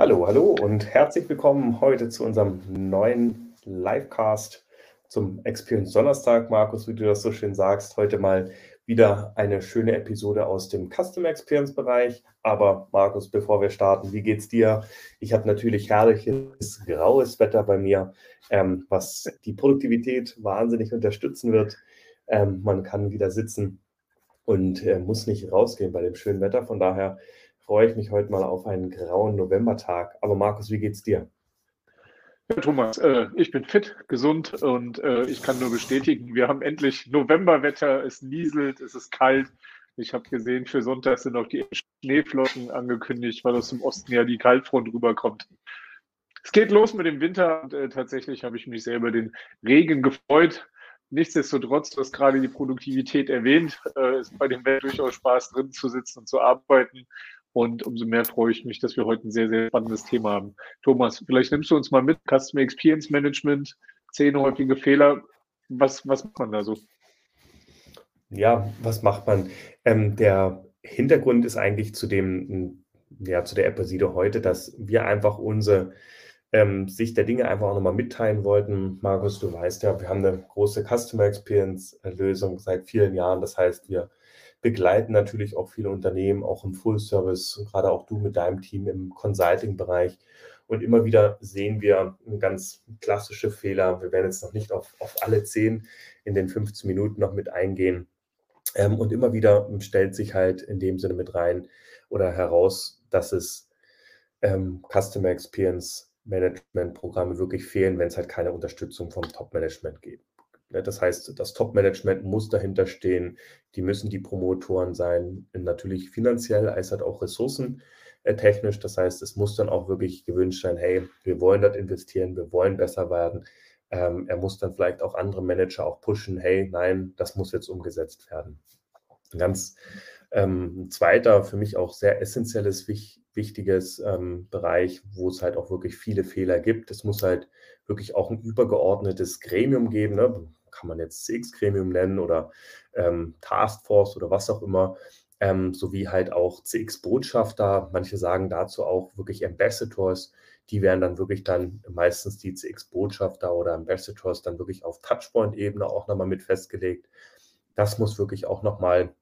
Hallo, hallo und herzlich willkommen heute zu unserem neuen Livecast zum Experience Donnerstag. Markus, wie du das so schön sagst, heute mal wieder eine schöne Episode aus dem Customer Experience Bereich. Aber Markus, bevor wir starten, wie geht's dir? Ich habe natürlich herrliches graues Wetter bei mir, ähm, was die Produktivität wahnsinnig unterstützen wird. Ähm, man kann wieder sitzen und äh, muss nicht rausgehen bei dem schönen Wetter. Von daher freue ich mich heute mal auf einen grauen Novembertag. Aber Markus, wie geht's dir? Ja, Thomas, äh, ich bin fit, gesund und äh, ich kann nur bestätigen, wir haben endlich Novemberwetter, es nieselt, es ist kalt. Ich habe gesehen, für Sonntag sind auch die Schneeflocken angekündigt, weil aus dem Osten ja die Kaltfront rüberkommt. Es geht los mit dem Winter und äh, tatsächlich habe ich mich sehr über den Regen gefreut. Nichtsdestotrotz, du hast gerade die Produktivität erwähnt, äh, ist bei dem Wetter durchaus Spaß drin zu sitzen und zu arbeiten. Und umso mehr freue ich mich, dass wir heute ein sehr, sehr spannendes Thema haben. Thomas, vielleicht nimmst du uns mal mit, Customer Experience Management, zehn häufige Fehler. Was, was macht man da so? Ja, was macht man? Ähm, der Hintergrund ist eigentlich zu dem, ja, zu der Episode heute, dass wir einfach unsere ähm, Sicht der Dinge einfach auch nochmal mitteilen wollten. Markus, du weißt ja, wir haben eine große Customer Experience Lösung seit vielen Jahren. Das heißt, wir begleiten natürlich auch viele Unternehmen, auch im Full-Service, gerade auch du mit deinem Team im Consulting-Bereich. Und immer wieder sehen wir ganz klassische Fehler. Wir werden jetzt noch nicht auf, auf alle zehn in den 15 Minuten noch mit eingehen. Ähm, und immer wieder stellt sich halt in dem Sinne mit rein oder heraus, dass es ähm, Customer Experience Management Programme wirklich fehlen, wenn es halt keine Unterstützung vom Top-Management gibt. Ne, das heißt, das Top-Management muss dahinter stehen. Die müssen die Promotoren sein, natürlich finanziell als halt auch ressourcentechnisch. Das heißt, es muss dann auch wirklich gewünscht sein, hey, wir wollen dort investieren, wir wollen besser werden. Ähm, er muss dann vielleicht auch andere Manager auch pushen, hey, nein, das muss jetzt umgesetzt werden. Ein ganz ähm, zweiter, für mich auch sehr essentielles, wich, wichtiges ähm, Bereich, wo es halt auch wirklich viele Fehler gibt. Es muss halt wirklich auch ein übergeordnetes Gremium geben. Ne? Kann man jetzt CX-Gremium nennen oder ähm, Taskforce oder was auch immer, ähm, sowie halt auch CX-Botschafter. Manche sagen dazu auch wirklich Ambassadors. Die werden dann wirklich dann meistens die CX-Botschafter oder Ambassadors dann wirklich auf Touchpoint-Ebene auch nochmal mit festgelegt. Das muss wirklich auch nochmal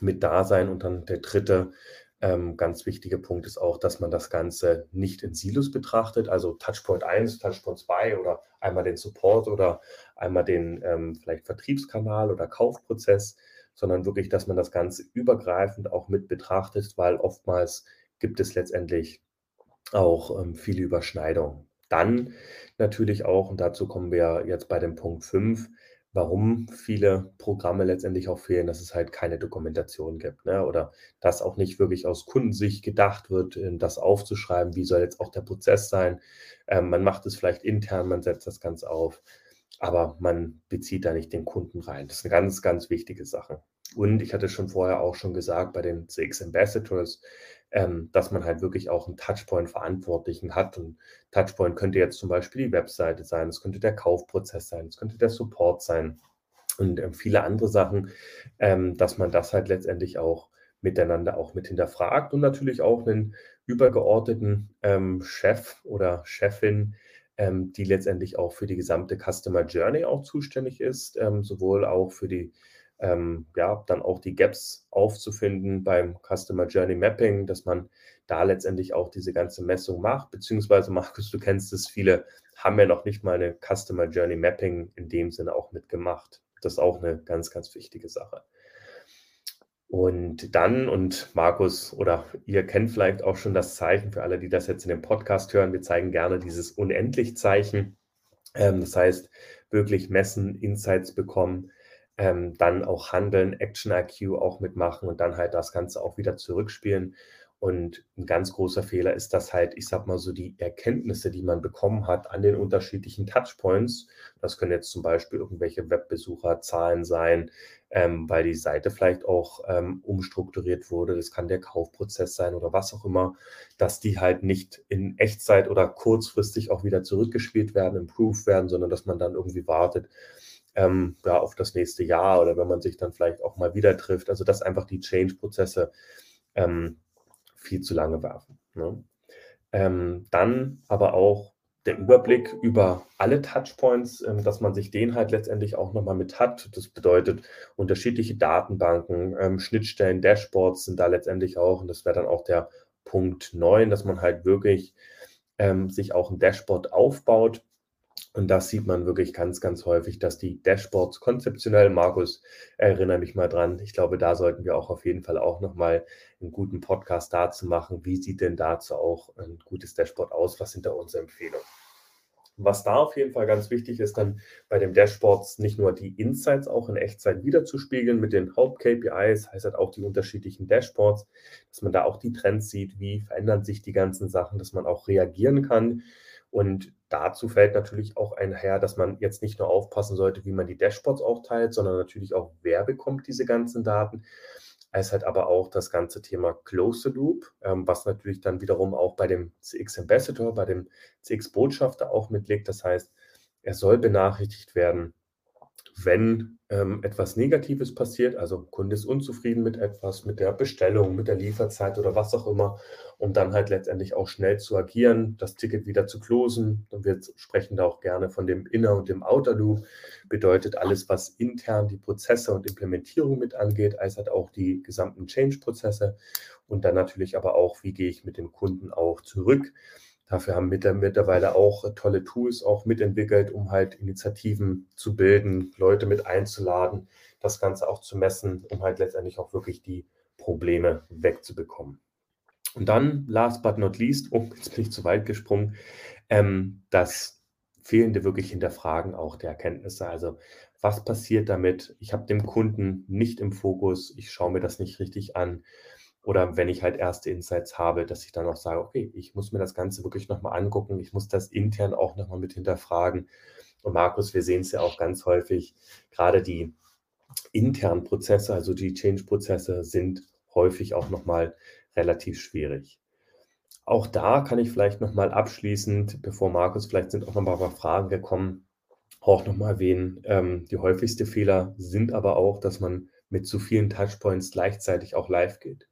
mit da sein. Und dann der dritte ähm, ganz wichtiger Punkt ist auch, dass man das Ganze nicht in Silos betrachtet, also Touchpoint 1, Touchpoint 2 oder einmal den Support oder einmal den ähm, vielleicht Vertriebskanal oder Kaufprozess, sondern wirklich, dass man das Ganze übergreifend auch mit betrachtet, weil oftmals gibt es letztendlich auch ähm, viele Überschneidungen. Dann natürlich auch, und dazu kommen wir jetzt bei dem Punkt 5, warum viele Programme letztendlich auch fehlen, dass es halt keine Dokumentation gibt, ne? oder dass auch nicht wirklich aus Kundensicht gedacht wird, ähm, das aufzuschreiben, wie soll jetzt auch der Prozess sein. Ähm, man macht es vielleicht intern, man setzt das Ganze auf, aber man bezieht da nicht den Kunden rein. Das ist eine ganz, ganz wichtige Sache. Und ich hatte schon vorher auch schon gesagt, bei den CX Ambassadors, ähm, dass man halt wirklich auch einen Touchpoint-Verantwortlichen hat. Und Touchpoint könnte jetzt zum Beispiel die Webseite sein, es könnte der Kaufprozess sein, es könnte der Support sein und ähm, viele andere Sachen, ähm, dass man das halt letztendlich auch miteinander auch mit hinterfragt und natürlich auch einen übergeordneten ähm, Chef oder Chefin, ähm, die letztendlich auch für die gesamte Customer Journey auch zuständig ist, ähm, sowohl auch für die ähm, ja, dann auch die Gaps aufzufinden beim Customer Journey Mapping, dass man da letztendlich auch diese ganze Messung macht, beziehungsweise Markus, du kennst es, viele haben ja noch nicht mal eine Customer Journey Mapping in dem Sinne auch mitgemacht. Das ist auch eine ganz, ganz wichtige Sache. Und dann, und Markus oder ihr kennt vielleicht auch schon das Zeichen für alle, die das jetzt in dem Podcast hören, wir zeigen gerne dieses Unendlich-Zeichen. Ähm, das heißt, wirklich messen, Insights bekommen, ähm, dann auch handeln, Action IQ auch mitmachen und dann halt das Ganze auch wieder zurückspielen. Und ein ganz großer Fehler ist, dass halt, ich sag mal so, die Erkenntnisse, die man bekommen hat an den unterschiedlichen Touchpoints, das können jetzt zum Beispiel irgendwelche Webbesucherzahlen sein, ähm, weil die Seite vielleicht auch ähm, umstrukturiert wurde, das kann der Kaufprozess sein oder was auch immer, dass die halt nicht in Echtzeit oder kurzfristig auch wieder zurückgespielt werden, improved werden, sondern dass man dann irgendwie wartet, ähm, ja, auf das nächste Jahr oder wenn man sich dann vielleicht auch mal wieder trifft. Also dass einfach die Change-Prozesse ähm, viel zu lange werfen. Ne? Ähm, dann aber auch der Überblick über alle Touchpoints, ähm, dass man sich den halt letztendlich auch nochmal mit hat. Das bedeutet, unterschiedliche Datenbanken, ähm, Schnittstellen, Dashboards sind da letztendlich auch. Und das wäre dann auch der Punkt 9, dass man halt wirklich ähm, sich auch ein Dashboard aufbaut. Und das sieht man wirklich ganz, ganz häufig, dass die Dashboards konzeptionell, Markus, erinnere mich mal dran, ich glaube, da sollten wir auch auf jeden Fall auch nochmal einen guten Podcast dazu machen. Wie sieht denn dazu auch ein gutes Dashboard aus? Was sind da unsere Empfehlungen? Was da auf jeden Fall ganz wichtig ist, dann bei den Dashboards nicht nur die Insights auch in Echtzeit wiederzuspiegeln mit den Haupt-KPIs, heißt halt auch die unterschiedlichen Dashboards, dass man da auch die Trends sieht, wie verändern sich die ganzen Sachen, dass man auch reagieren kann. Und dazu fällt natürlich auch einher, dass man jetzt nicht nur aufpassen sollte, wie man die Dashboards auch teilt, sondern natürlich auch, wer bekommt diese ganzen Daten als halt aber auch das ganze Thema Close Loop, ähm, was natürlich dann wiederum auch bei dem CX Ambassador, bei dem CX Botschafter auch mitliegt. Das heißt, er soll benachrichtigt werden, wenn ähm, etwas Negatives passiert, also Kunde ist unzufrieden mit etwas, mit der Bestellung, mit der Lieferzeit oder was auch immer, um dann halt letztendlich auch schnell zu agieren, das Ticket wieder zu closen. Und wir sprechen da auch gerne von dem Inner und dem Outer Loop. Bedeutet alles, was intern die Prozesse und Implementierung mit angeht, als halt auch die gesamten Change-Prozesse. Und dann natürlich aber auch, wie gehe ich mit dem Kunden auch zurück Dafür haben wir mittlerweile auch tolle Tools auch mitentwickelt, um halt Initiativen zu bilden, Leute mit einzuladen, das Ganze auch zu messen, um halt letztendlich auch wirklich die Probleme wegzubekommen. Und dann, last but not least, oh, jetzt bin ich zu weit gesprungen, ähm, das fehlende wirklich Hinterfragen auch der Erkenntnisse. Also was passiert damit? Ich habe den Kunden nicht im Fokus, ich schaue mir das nicht richtig an. Oder wenn ich halt erste Insights habe, dass ich dann auch sage, okay, ich muss mir das Ganze wirklich nochmal angucken, ich muss das intern auch nochmal mit hinterfragen. Und Markus, wir sehen es ja auch ganz häufig, gerade die internen Prozesse, also die Change-Prozesse sind häufig auch nochmal relativ schwierig. Auch da kann ich vielleicht nochmal abschließend, bevor Markus, vielleicht sind auch nochmal Fragen gekommen, auch nochmal erwähnen, ähm, die häufigste Fehler sind aber auch, dass man mit zu vielen Touchpoints gleichzeitig auch live geht.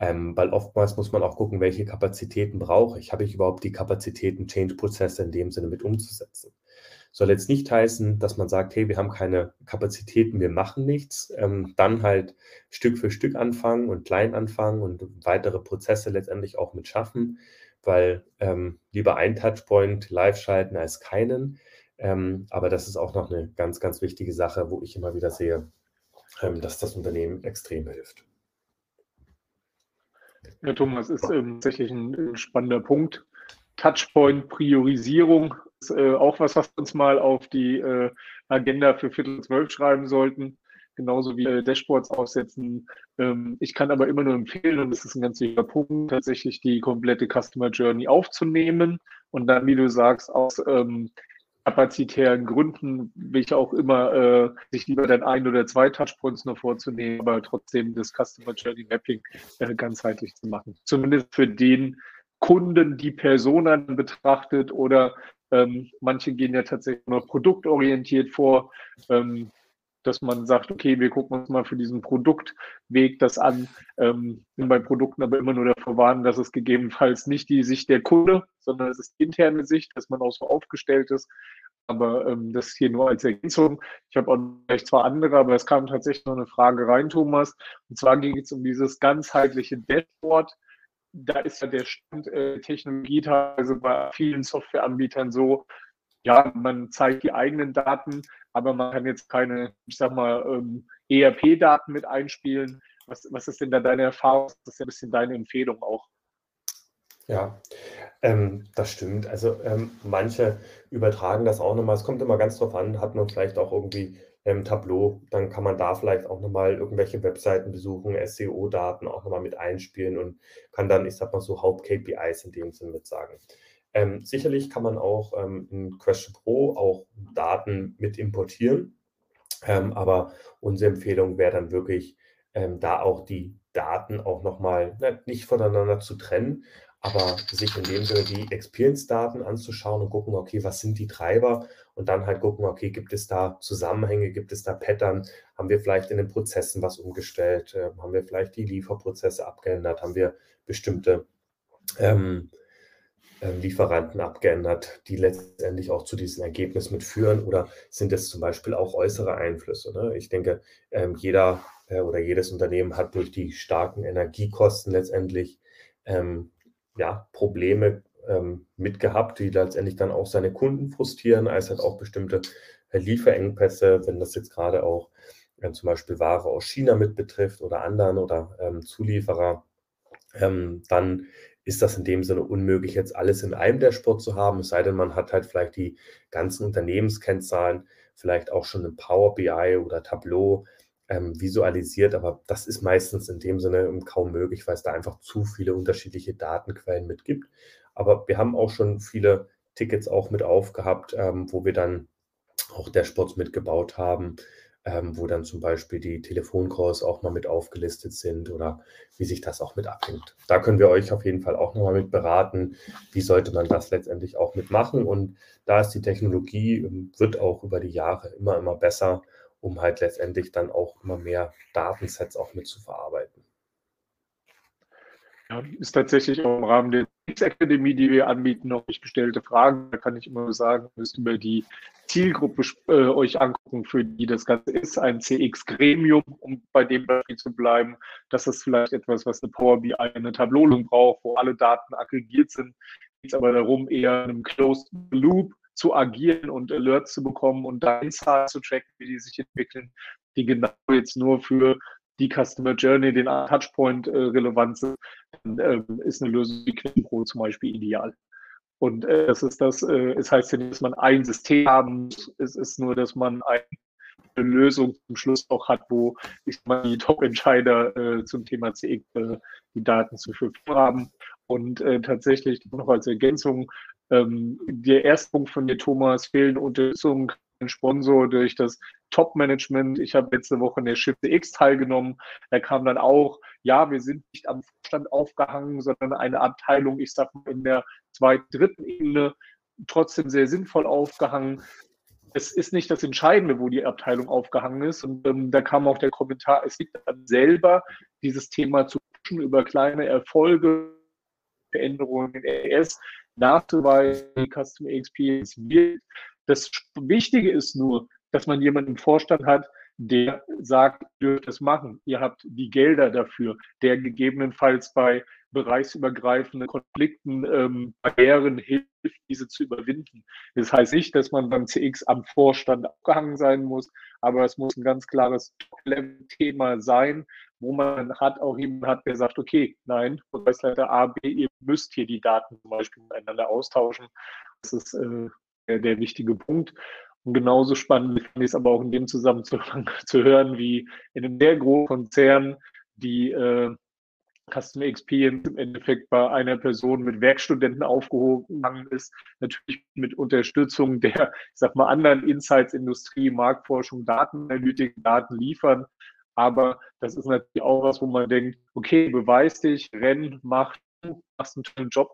Ähm, weil oftmals muss man auch gucken, welche Kapazitäten brauche ich. Habe ich überhaupt die Kapazitäten, Change-Prozesse in dem Sinne mit umzusetzen? Soll jetzt nicht heißen, dass man sagt, hey, wir haben keine Kapazitäten, wir machen nichts. Ähm, dann halt Stück für Stück anfangen und klein anfangen und weitere Prozesse letztendlich auch mit schaffen, weil ähm, lieber ein Touchpoint live schalten als keinen. Ähm, aber das ist auch noch eine ganz, ganz wichtige Sache, wo ich immer wieder sehe, ähm, dass das Unternehmen extrem hilft. Ja, Thomas, ist ähm, tatsächlich ein, spannender Punkt. Touchpoint-Priorisierung ist äh, auch was, was wir uns mal auf die äh, Agenda für Viertel zwölf schreiben sollten. Genauso wie äh, Dashboards aufsetzen. Ähm, ich kann aber immer nur empfehlen, und das ist ein ganz wichtiger Punkt, tatsächlich die komplette Customer Journey aufzunehmen und dann, wie du sagst, aus ähm, kapazitären Gründen, welche auch immer, äh, sich lieber dann ein oder zwei Touchpoints nur vorzunehmen, aber trotzdem das Customer Journey Mapping äh, ganzheitlich zu machen. Zumindest für den Kunden, die Personen betrachtet oder ähm, manche gehen ja tatsächlich nur produktorientiert vor. Ähm, dass man sagt, okay, wir gucken uns mal für diesen Produktweg das an, ähm, bei Produkten aber immer nur davor warnen, dass es gegebenenfalls nicht die Sicht der Kunde, sondern es ist interne Sicht, dass man auch so aufgestellt ist. Aber ähm, das hier nur als Ergänzung. Ich habe auch vielleicht zwei andere, aber es kam tatsächlich noch eine Frage rein, Thomas. Und zwar ging es um dieses ganzheitliche Dashboard. Da ist ja der Stand äh, Technologie teilweise bei vielen Softwareanbietern so, ja, man zeigt die eigenen Daten, aber man kann jetzt keine, ich sag mal, ähm, ERP-Daten mit einspielen. Was, was ist denn da deine Erfahrung? Das ist ja ein bisschen deine Empfehlung auch. Ja, ähm, das stimmt. Also ähm, manche übertragen das auch nochmal. Es kommt immer ganz drauf an, hat man vielleicht auch irgendwie ähm, Tableau, dann kann man da vielleicht auch nochmal irgendwelche Webseiten besuchen, SEO-Daten auch nochmal mit einspielen und kann dann, ich sag mal so, Haupt-KPIs in dem Sinne mit sagen. Ähm, sicherlich kann man auch ähm, in Question Pro auch Daten mit importieren, ähm, aber unsere Empfehlung wäre dann wirklich, ähm, da auch die Daten auch nochmal ne, nicht voneinander zu trennen, aber sich in dem Sinne die Experience-Daten anzuschauen und gucken, okay, was sind die Treiber? Und dann halt gucken, okay, gibt es da Zusammenhänge, gibt es da Pattern, haben wir vielleicht in den Prozessen was umgestellt, äh, haben wir vielleicht die Lieferprozesse abgeändert, haben wir bestimmte ähm, Lieferanten abgeändert, die letztendlich auch zu diesem Ergebnis mitführen? Oder sind es zum Beispiel auch äußere Einflüsse? Ne? Ich denke, ähm, jeder äh, oder jedes Unternehmen hat durch die starken Energiekosten letztendlich ähm, ja, Probleme ähm, mitgehabt, die letztendlich dann auch seine Kunden frustrieren, als halt auch bestimmte äh, Lieferengpässe, wenn das jetzt gerade auch äh, zum Beispiel Ware aus China mit betrifft oder anderen oder ähm, Zulieferer, ähm, dann ist das in dem Sinne unmöglich, jetzt alles in einem Dashboard zu haben, es sei denn, man hat halt vielleicht die ganzen Unternehmenskennzahlen, vielleicht auch schon in Power BI oder Tableau ähm, visualisiert, aber das ist meistens in dem Sinne kaum möglich, weil es da einfach zu viele unterschiedliche Datenquellen mit gibt. Aber wir haben auch schon viele Tickets auch mit aufgehabt, ähm, wo wir dann auch Dashboards mitgebaut haben, ähm, wo dann zum Beispiel die Telefoncalls auch mal mit aufgelistet sind oder wie sich das auch mit abhängt. Da können wir euch auf jeden Fall auch nochmal mit beraten, wie sollte man das letztendlich auch mitmachen. Und da ist die Technologie, ähm, wird auch über die Jahre immer, immer besser, um halt letztendlich dann auch immer mehr Datensets auch mit zu verarbeiten. Ja, ist tatsächlich auch im Rahmen der Akademie, die wir anbieten, noch nicht gestellte Fragen. Da kann ich immer sagen, müsst über die Zielgruppe äh, euch angucken, für die das Ganze ist. Ein CX-Gremium, um bei dem Beispiel zu bleiben. Das ist vielleicht etwas, was eine Power BI, eine Tableau braucht, wo alle Daten aggregiert sind. Geht es aber darum, eher in einem Closed Loop zu agieren und Alerts zu bekommen und da Insights zu tracken, wie die sich entwickeln, die genau jetzt nur für die Customer Journey, den Touchpoint äh, relevant sind, dann äh, ist eine Lösung wie Quidpro zum Beispiel ideal. Und äh, das ist das, äh, es heißt ja nicht, dass man ein System haben muss, es ist nur, dass man eine Lösung zum Schluss auch hat, wo ich mal die Top-Entscheider äh, zum Thema CX äh, die Daten zur Verfügung haben. Und äh, tatsächlich noch als Ergänzung, ähm, der erste Punkt von dir, Thomas, fehlende Unterstützung Sponsor, durch das Top-Management. Ich habe letzte Woche in der Shift X teilgenommen. Da kam dann auch, ja, wir sind nicht am Vorstand aufgehangen, sondern eine Abteilung, ich sag mal, in der zweiten, dritten Ebene, trotzdem sehr sinnvoll aufgehangen. Es ist nicht das Entscheidende, wo die Abteilung aufgehangen ist. Und ähm, da kam auch der Kommentar, es liegt dann selber, dieses Thema zu pushen über kleine Erfolge, Veränderungen in RS nachzuweisen, Customer Experience wird das Wichtige ist nur, dass man jemanden im Vorstand hat, der sagt, ihr dürft das machen. Ihr habt die Gelder dafür, der gegebenenfalls bei bereichsübergreifenden Konflikten, ähm, Barrieren hilft, diese zu überwinden. Das heißt nicht, dass man beim CX am Vorstand abgehangen sein muss, aber es muss ein ganz klares Thema sein, wo man hat auch jemand hat, der sagt, okay, nein, Bereichsleiter A, B, ihr müsst hier die Daten zum Beispiel miteinander austauschen. Das ist äh, der wichtige Punkt. Und genauso spannend finde ich es aber auch in dem Zusammenhang zu hören, wie in einem sehr großen Konzern die äh, Customer Experience im Endeffekt bei einer Person mit Werkstudenten aufgehoben ist, natürlich mit Unterstützung der, ich sag mal, anderen Insights, Industrie, Marktforschung, Datenanalytik, Daten liefern. Aber das ist natürlich auch was, wo man denkt, okay, beweis dich, renn, mach, machst einen tollen Job,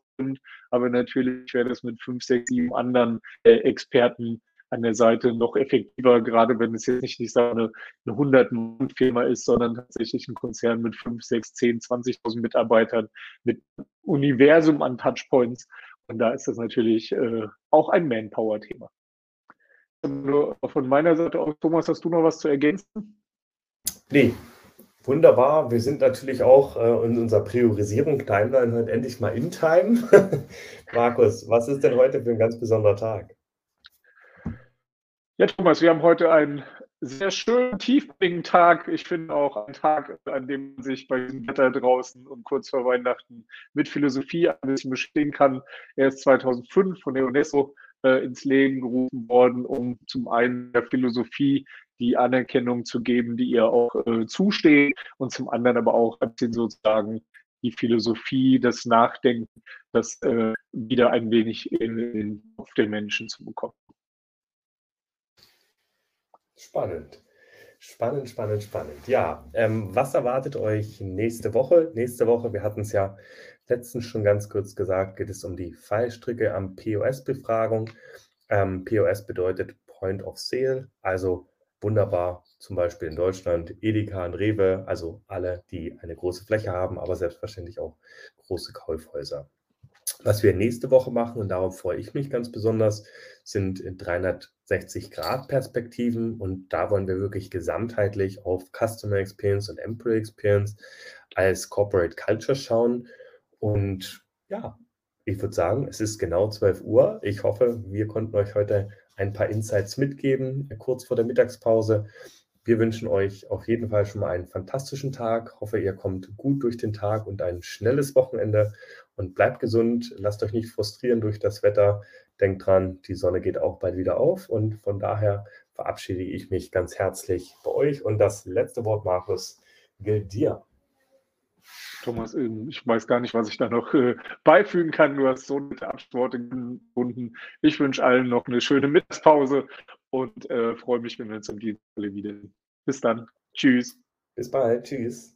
aber natürlich wäre das mit fünf, sechs, sieben anderen äh, Experten an der Seite noch effektiver, gerade wenn es jetzt nicht, nicht so eine, eine 100-Mann-Firma ist, sondern tatsächlich ein Konzern mit 5, 6, 10, 20.000 Mitarbeitern, mit Universum an Touchpoints. Und da ist das natürlich äh, auch ein Manpower-Thema. Von meiner Seite aus, Thomas, hast du noch was zu ergänzen? Nee, Wunderbar. Wir sind natürlich auch äh, in unserer Priorisierung Timeline heute endlich mal in Time. Markus, was ist denn heute für ein ganz besonderer Tag? Ja, Thomas, wir haben heute einen sehr schönen, tiefbringenden Tag. Ich finde auch einen Tag, an dem man sich bei diesem Wetter draußen und kurz vor Weihnachten mit Philosophie ein bisschen bestehen kann. Er ist 2005 von der UNESCO äh, ins Leben gerufen worden, um zum einen der Philosophie die Anerkennung zu geben, die ihr auch äh, zusteht und zum anderen aber auch sozusagen die Philosophie, das Nachdenken, das äh, wieder ein wenig in den Kopf der Menschen zu bekommen. Spannend. Spannend, spannend, spannend. Ja, ähm, was erwartet euch nächste Woche? Nächste Woche, wir hatten es ja letztens schon ganz kurz gesagt, geht es um die Fallstricke am POS-Befragung. Ähm, POS bedeutet Point of Sale, also wunderbar, zum Beispiel in Deutschland Edeka und Rewe, also alle, die eine große Fläche haben, aber selbstverständlich auch große Kaufhäuser. Was wir nächste Woche machen, und darauf freue ich mich ganz besonders, sind 360-Grad-Perspektiven. Und da wollen wir wirklich gesamtheitlich auf Customer Experience und Employee Experience als Corporate Culture schauen. Und ja, ich würde sagen, es ist genau 12 Uhr. Ich hoffe, wir konnten euch heute ein paar Insights mitgeben, kurz vor der Mittagspause. Wir wünschen euch auf jeden Fall schon mal einen fantastischen Tag. Ich hoffe, ihr kommt gut durch den Tag und ein schnelles Wochenende und bleibt gesund. Lasst euch nicht frustrieren durch das Wetter. Denkt dran, die Sonne geht auch bald wieder auf und von daher verabschiede ich mich ganz herzlich bei euch und das letzte Wort, Markus, gilt dir. Thomas, ähm, ich weiß gar nicht, was ich da noch äh, beifügen kann. Du hast so nette Abworte gefunden. Ich wünsche allen noch eine schöne Mittagspause und äh, freue mich, wenn wir uns um die Stelle wieder. Bis dann. Tschüss. Bis bald. Tschüss.